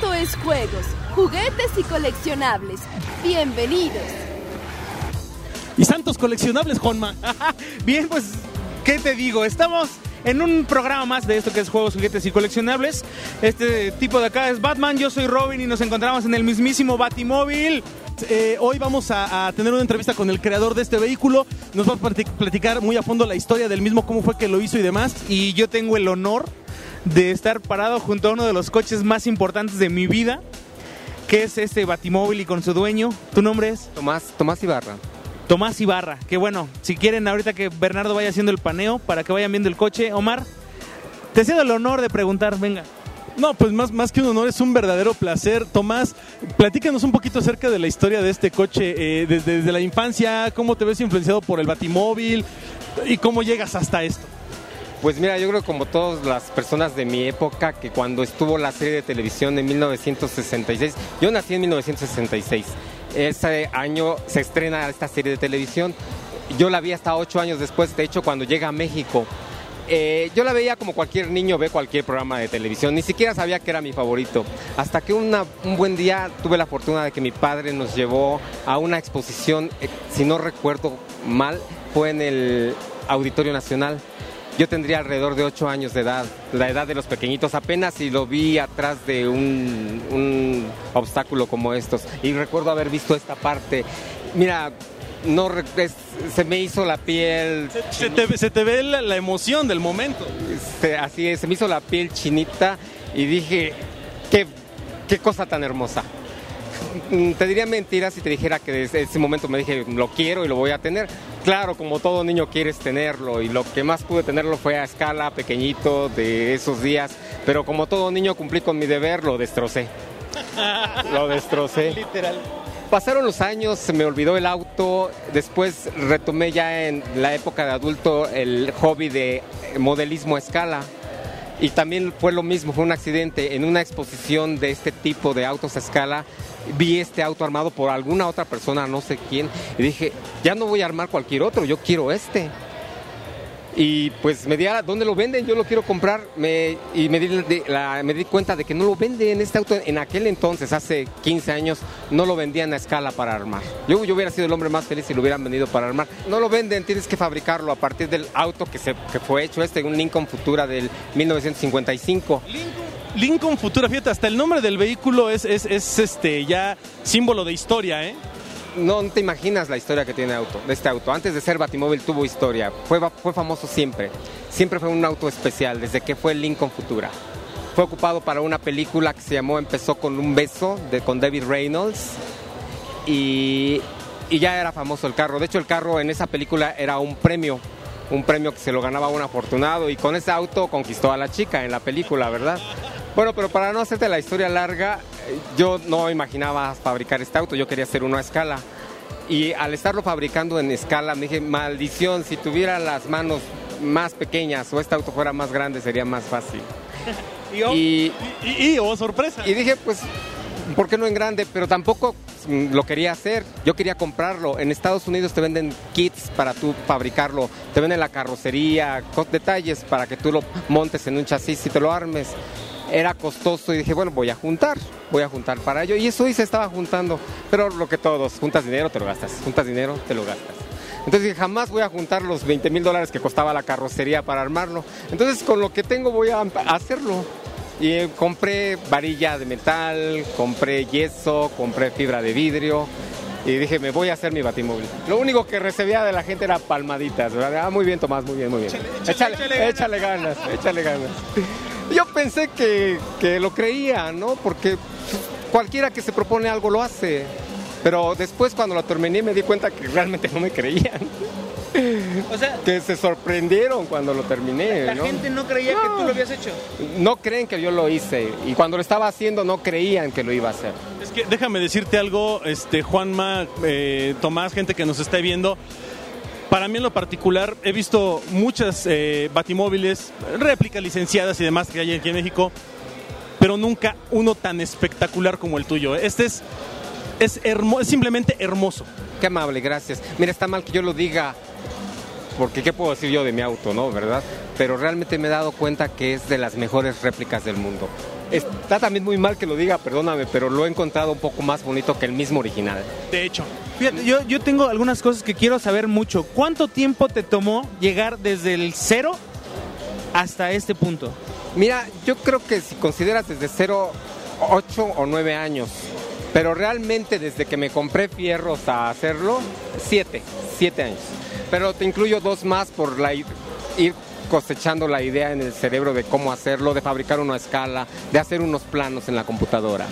Esto es juegos, juguetes y coleccionables. Bienvenidos. Y santos coleccionables, Juanma. Bien, pues, ¿qué te digo? Estamos en un programa más de esto que es juegos, juguetes y coleccionables. Este tipo de acá es Batman, yo soy Robin y nos encontramos en el mismísimo Batimóvil. Eh, hoy vamos a, a tener una entrevista con el creador de este vehículo. Nos va a plati- platicar muy a fondo la historia del mismo, cómo fue que lo hizo y demás. Y yo tengo el honor de estar parado junto a uno de los coches más importantes de mi vida, que es este Batimóvil y con su dueño. ¿Tu nombre es? Tomás, Tomás Ibarra. Tomás Ibarra. Que bueno, si quieren ahorita que Bernardo vaya haciendo el paneo para que vayan viendo el coche. Omar, te cedo el honor de preguntar, venga. No, pues más, más que un honor, es un verdadero placer. Tomás, platícanos un poquito acerca de la historia de este coche, eh, desde, desde la infancia, cómo te ves influenciado por el Batimóvil y cómo llegas hasta esto. Pues mira, yo creo como todas las personas de mi época, que cuando estuvo la serie de televisión de 1966, yo nací en 1966, ese año se estrena esta serie de televisión, yo la vi hasta ocho años después, de hecho cuando llega a México, eh, yo la veía como cualquier niño ve cualquier programa de televisión, ni siquiera sabía que era mi favorito. Hasta que un buen día tuve la fortuna de que mi padre nos llevó a una exposición, eh, si no recuerdo mal, fue en el Auditorio Nacional. Yo tendría alrededor de 8 años de edad, la edad de los pequeñitos, apenas y lo vi atrás de un, un obstáculo como estos. Y recuerdo haber visto esta parte. Mira, no es- se me hizo la piel Se te, se te ve la, la emoción del momento. así es, se me hizo la piel chinita y dije, qué, qué cosa tan hermosa. Mm, Te diría mentira si te dijera que desde ese momento me dije, lo quiero y lo voy a tener. Claro, como todo niño quieres tenerlo y lo que más pude tenerlo fue a escala, pequeñito, de esos días. Pero como todo niño cumplí con mi deber, lo destrocé. lo destrocé. Literal. Pasaron los años, se me olvidó el auto, después retomé ya en la época de adulto el hobby de modelismo a escala. Y también fue lo mismo, fue un accidente. En una exposición de este tipo de autos a escala, vi este auto armado por alguna otra persona, no sé quién, y dije, ya no voy a armar cualquier otro, yo quiero este. Y pues me di a dónde lo venden, yo lo quiero comprar me, y me di, la- me di cuenta de que no lo venden este auto en aquel entonces, hace 15 años, no lo vendían a escala para armar. Yo, yo hubiera sido el hombre más feliz si lo hubieran vendido para armar. No lo venden, tienes que fabricarlo a partir del auto que, se, que fue hecho este, un Lincoln Futura del 1955. Lincoln Futura, fíjate, hasta el nombre del vehículo es, es, es, este ya símbolo de historia, ¿eh? No, te imaginas la historia que tiene auto, este auto. Antes de ser Batimóvil tuvo historia. Fue, fue famoso siempre. Siempre fue un auto especial, desde que fue Lincoln Futura. Fue ocupado para una película que se llamó Empezó con un beso, de, con David Reynolds. Y, y ya era famoso el carro. De hecho, el carro en esa película era un premio. Un premio que se lo ganaba un afortunado. Y con ese auto conquistó a la chica en la película, ¿verdad? Bueno, pero para no hacerte la historia larga, yo no imaginaba fabricar este auto, yo quería hacer uno a escala. Y al estarlo fabricando en escala, me dije, maldición, si tuviera las manos más pequeñas o este auto fuera más grande, sería más fácil. Y, oh, Y, Y, y, oh, sorpresa. y dije, pues, ¿por qué no en grande? Pero tampoco mm, lo quería hacer. Yo quería comprarlo. En Estados Unidos te venden kits para tú fabricarlo. Te venden la carrocería, detalles para que tú lo montes en un chasis y te lo armes. Era costoso y dije, bueno, voy a juntar, voy a juntar para ello. Y eso hice, estaba juntando. Pero lo que todos, juntas dinero, te lo gastas. Juntas dinero, te lo gastas. Entonces dije, jamás voy a juntar los 20 mil dólares que costaba la carrocería para armarlo. Entonces con lo que tengo voy a hacerlo. Y eh, compré varilla de metal, compré yeso, compré fibra de vidrio. Y dije, me voy a hacer mi batimóvil. Lo único que recibía de la gente era palmaditas. ¿verdad? Ah, muy bien, Tomás, muy bien, muy bien. Échale, échale, ganas, échale ganas. Yo pensé que, que lo creía, ¿no? Porque cualquiera que se propone algo lo hace. Pero después cuando lo terminé me di cuenta que realmente no me creían. o sea, Que se sorprendieron cuando lo terminé. la ¿no? gente no creía que tú lo habías hecho. no creen que yo lo hice y cuando lo estaba haciendo no creían que lo iba a hacer. Es que déjame decirte algo, este Juanma, eh, Tomás, gente que nos está viendo. Para mí en lo particular he visto muchas eh, batimóviles, réplicas licenciadas y demás que hay aquí en México, pero nunca uno tan espectacular como el tuyo. Este es, es, hermo- es simplemente hermoso. Qué amable, gracias. Mira, está mal que yo lo diga porque qué puedo decir yo de mi auto, ¿no? ¿Verdad? Pero realmente me he dado cuenta que es de las mejores réplicas del mundo. Está también muy mal que lo diga, perdóname, pero lo he encontrado un poco más bonito que el mismo original. De hecho. Yo, yo tengo algunas cosas que quiero saber mucho. ¿Cuánto tiempo te tomó llegar desde el cero hasta este punto? Mira, yo creo que si consideras desde cero, ocho o nueve años, pero realmente desde que me compré fierros a hacerlo, siete, siete años. Pero te incluyo dos más por la, ir cosechando la idea en el cerebro de cómo hacerlo, de fabricar una escala, de hacer unos planos en la computadora.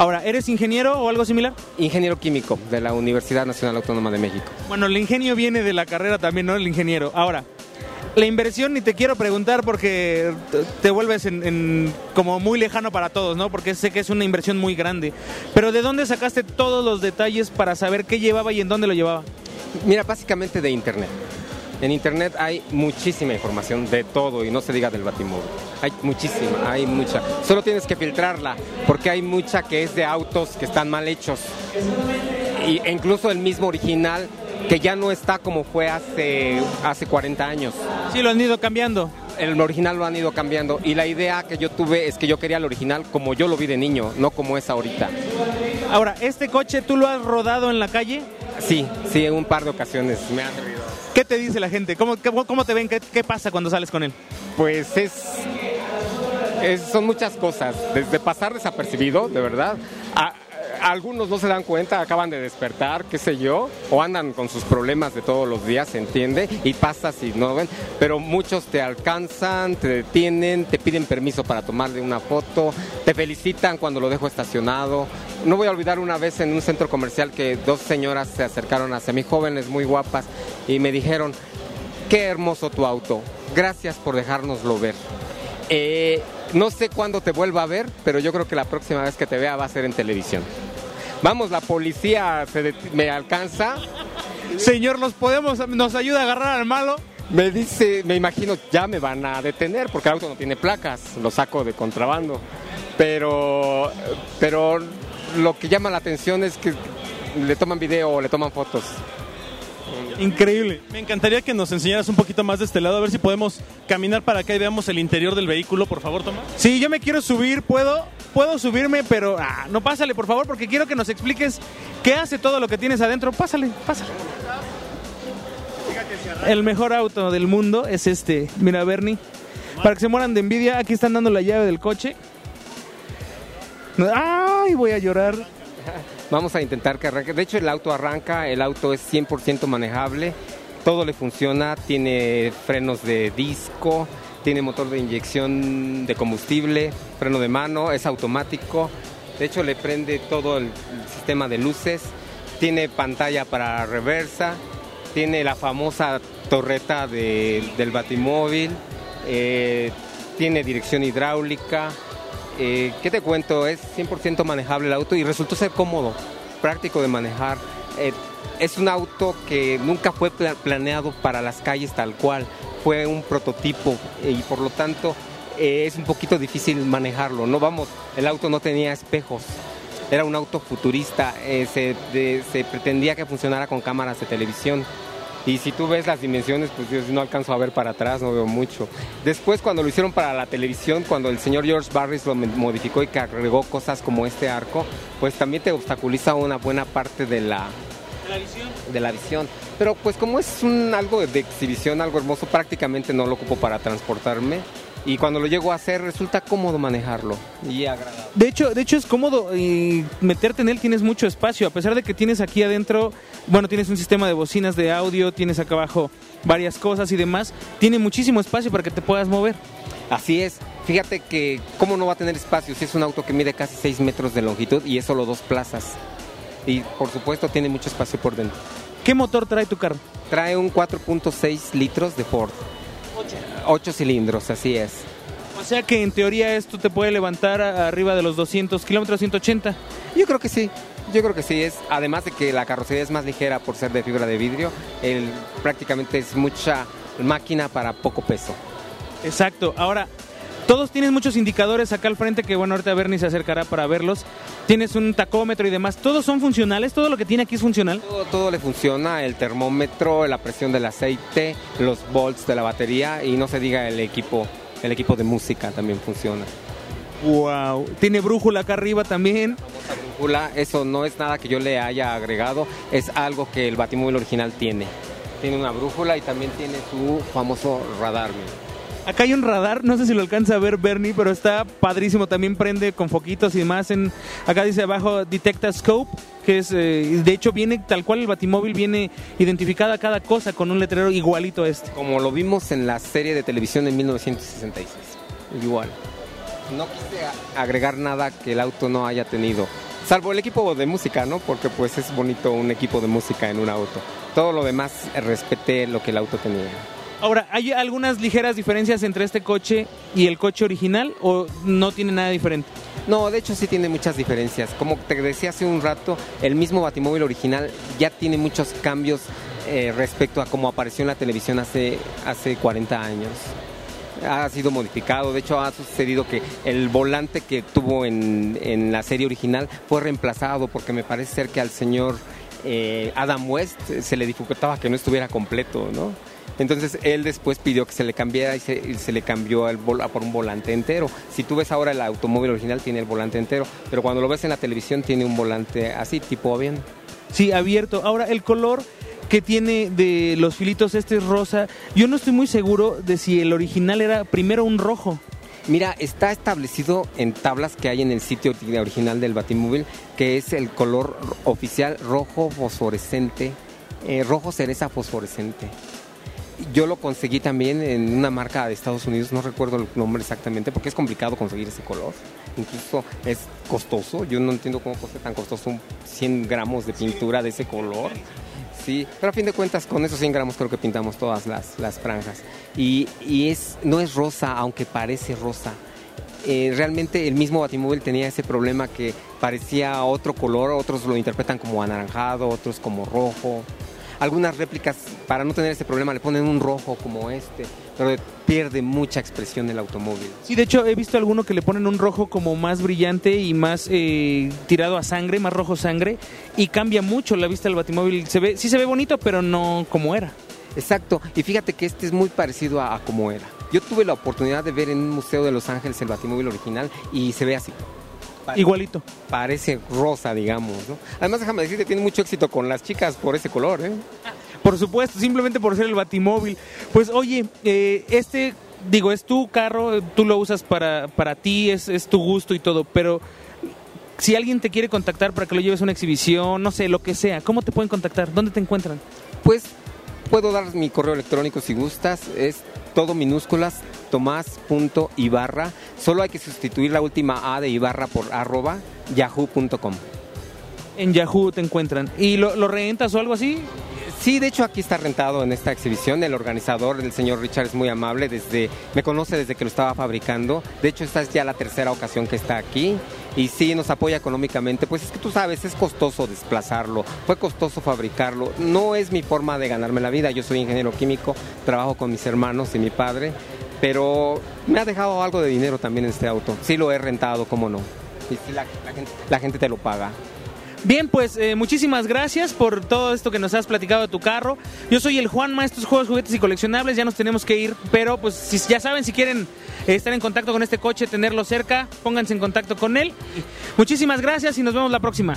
Ahora, ¿eres ingeniero o algo similar? Ingeniero químico de la Universidad Nacional Autónoma de México. Bueno, el ingenio viene de la carrera también, ¿no? El ingeniero. Ahora, la inversión ni te quiero preguntar porque te vuelves en, como muy lejano para todos, ¿no? Porque sé que es una inversión muy grande. Pero ¿de dónde sacaste todos los detalles para saber qué llevaba y en dónde lo llevaba? Mira, básicamente de internet. En internet hay muchísima información de todo y no se diga del Batimóvil. Hay muchísima, hay mucha. Solo tienes que filtrarla porque hay mucha que es de autos que están mal hechos. Y, e incluso el mismo original que ya no está como fue hace, hace 40 años. Sí, lo han ido cambiando. El original lo han ido cambiando y la idea que yo tuve es que yo quería el original como yo lo vi de niño, no como es ahorita. Ahora, ¿este coche tú lo has rodado en la calle? Sí, sí, en un par de ocasiones me ha servido. ¿Qué te dice la gente? ¿Cómo, cómo te ven? ¿Qué, pasa cuando sales con él? Pues es, son muchas cosas. Desde pasar desapercibido, de verdad, algunos no se dan cuenta, acaban de despertar, qué sé yo, o andan con sus problemas de todos los días, se entiende, y pasas y no ven, pero muchos te alcanzan, te detienen, te piden permiso para tomarle una foto, te felicitan cuando lo dejo estacionado. No voy a olvidar una vez en un centro comercial que dos señoras se acercaron hacia mí, jóvenes muy guapas, y me dijeron, qué hermoso tu auto, gracias por dejárnoslo ver. Eh, no sé cuándo te vuelva a ver, pero yo creo que la próxima vez que te vea va a ser en televisión. Vamos, la policía me alcanza. Señor, ¿nos podemos, nos ayuda a agarrar al malo? Me dice, me imagino, ya me van a detener porque el auto no tiene placas, lo saco de contrabando. Pero, pero lo que llama la atención es que le toman video o le toman fotos. Increíble. Me encantaría que nos enseñaras un poquito más de este lado, a ver si podemos caminar para acá y veamos el interior del vehículo, por favor, Tomás. Sí, yo me quiero subir, puedo, puedo subirme, pero ah, no pásale, por favor, porque quiero que nos expliques qué hace todo lo que tienes adentro. Pásale, pásale. El mejor auto del mundo es este. Mira, Bernie. Para que se mueran de envidia, aquí están dando la llave del coche. ¡Ay, voy a llorar! Vamos a intentar que arranque. De hecho, el auto arranca, el auto es 100% manejable, todo le funciona, tiene frenos de disco, tiene motor de inyección de combustible, freno de mano, es automático. De hecho, le prende todo el sistema de luces, tiene pantalla para reversa, tiene la famosa torreta del batimóvil, eh, tiene dirección hidráulica, eh, ¿qué te cuento? Es 100% manejable el auto y resultó ser cómodo, práctico de manejar. Eh, es un auto que nunca fue planeado para las calles tal cual, fue un prototipo y por lo tanto eh, es un poquito difícil manejarlo. No vamos, el auto no tenía espejos, era un auto futurista, se, se pretendía que funcionara con cámaras de televisión y si tú ves las dimensiones, pues yo no alcanzo a ver para atrás, no veo mucho. Después cuando lo hicieron para la televisión, cuando el señor George Barris lo modificó y que agregó cosas como este arco, pues también te obstaculiza una buena parte de la, de la visión. Pero pues como es un algo de exhibición, algo hermoso, prácticamente no lo ocupo para transportarme y cuando lo llego a hacer resulta cómodo manejarlo y agradable. De hecho, de hecho es cómodo y meterte en él tienes mucho espacio, a pesar de que tienes aquí adentro, bueno, tienes un sistema de bocinas de audio, tienes acá abajo varias cosas y demás, tiene muchísimo espacio para que te puedas mover. Así es, fíjate que cómo no va a tener espacio si es un auto que mide casi 6 metros de longitud y es solo dos plazas. Y por supuesto tiene mucho espacio por dentro. ¿Qué motor trae tu carro? Trae un 4.6 litros de Ford. Ocho cilindros, así es. O sea que en teoría esto te puede levantar arriba de los 200 kilómetros, 180. Yo creo que sí. Yo creo que sí, es además de que la carrocería es más ligera por ser de fibra de vidrio, el, prácticamente es mucha máquina para poco peso. Exacto. Ahora, todos tienen muchos indicadores acá al frente que, bueno, ahorita Bernie se acercará para verlos. Tienes un tacómetro y demás. ¿Todos son funcionales? ¿Todo lo que tiene aquí es funcional? Todo, todo le funciona, el termómetro, la presión del aceite, los volts de la batería y no se diga el equipo, el equipo de música también funciona. Wow. Tiene brújula acá arriba también. Brújula, eso no es nada que yo le haya agregado, es algo que el Batimóvil original tiene. Tiene una brújula y también tiene su famoso radar. mira. Acá hay un radar, no sé si lo alcanza a ver Bernie, pero está padrísimo. También prende con foquitos y demás. En, acá dice abajo Detecta Scope, que es, eh, de hecho, viene tal cual el Batimóvil, viene identificada cada cosa con un letrero igualito a este. Como lo vimos en la serie de televisión de 1966. Igual. No quise agregar nada que el auto no haya tenido. Salvo el equipo de música, ¿no? Porque pues es bonito un equipo de música en un auto. Todo lo demás eh, respeté lo que el auto tenía. Ahora, ¿hay algunas ligeras diferencias entre este coche y el coche original o no tiene nada diferente? No, de hecho sí tiene muchas diferencias. Como te decía hace un rato, el mismo Batimóvil original ya tiene muchos cambios eh, respecto a cómo apareció en la televisión hace, hace 40 años. Ha sido modificado, de hecho ha sucedido que el volante que tuvo en, la serie original fue reemplazado porque me parece ser que al señor eh, Adam West se le dificultaba que no estuviera completo, ¿no? Entonces él después pidió que se le cambiara y se, y se le cambió el vol- por un volante entero. Si tú ves ahora el automóvil original tiene el volante entero, pero cuando lo ves en la televisión tiene un volante así, tipo avión. Sí, abierto. Ahora, el color que tiene de los filitos este es rosa. Yo no estoy muy seguro de si el original era primero un rojo. Mira, está establecido en tablas que hay en el sitio original del Batimóvil, que es el color oficial rojo fosforescente, eh, rojo cereza fosforescente. Yo lo conseguí también en una marca de Estados Unidos, no recuerdo el nombre exactamente, porque es complicado conseguir ese color. Incluso es costoso, yo no entiendo cómo cuesta tan costoso un 100 gramos de pintura de ese color. Sí, pero a fin de cuentas con esos 100 gramos creo que pintamos todas las, las franjas. Y, y es, no es rosa, aunque parece rosa. Eh, realmente el mismo Batimóvil tenía ese problema que parecía otro color, otros lo interpretan como anaranjado, otros como rojo. Algunas réplicas, para no tener ese problema, le ponen un rojo como este, pero pierde mucha expresión el automóvil. Sí, de hecho he visto alguno que le ponen un rojo como más brillante y más eh, tirado a sangre, más rojo sangre, y cambia mucho la vista del batimóvil. Se ve, sí se ve bonito, pero no como era. Exacto, y fíjate que este es muy parecido a, a como era. Yo tuve la oportunidad de ver en un museo de Los Ángeles el Batimóvil original y se ve así. Pare- Igualito. Parece rosa, digamos, ¿no? Además, déjame decirte, tiene mucho éxito con las chicas por ese color, ¿eh? Por supuesto, simplemente por ser el batimóvil. Pues oye, eh, este, digo, es tu carro, tú lo usas para, para ti, es, es tu gusto y todo, pero si alguien te quiere contactar para que lo lleves a una exhibición, no sé, lo que sea, ¿cómo te pueden contactar? ¿Dónde te encuentran? Pues puedo dar mi correo electrónico si gustas, es todo minúsculas, tomás.ibarra. Solo hay que sustituir la última A de Ibarra por arroba yahoo.com. En Yahoo te encuentran. ¿Y lo, lo rentas o algo así? Sí, de hecho aquí está rentado en esta exhibición. El organizador, el señor Richard, es muy amable. Desde, me conoce desde que lo estaba fabricando. De hecho, esta es ya la tercera ocasión que está aquí. Y sí, nos apoya económicamente. Pues es que tú sabes, es costoso desplazarlo. Fue costoso fabricarlo. No es mi forma de ganarme la vida. Yo soy ingeniero químico, trabajo con mis hermanos y mi padre. Pero me ha dejado algo de dinero también en este auto. Sí lo he rentado, cómo no. Y la gente te lo paga. Bien, pues eh, muchísimas gracias por todo esto que nos has platicado de tu carro. Yo soy el Juan Maestros Juegos, Juguetes y Coleccionables. Ya nos tenemos que ir, pero pues si ya saben, si quieren eh, estar en contacto con este coche, tenerlo cerca, pónganse en contacto con él. Muchísimas gracias y nos vemos la próxima.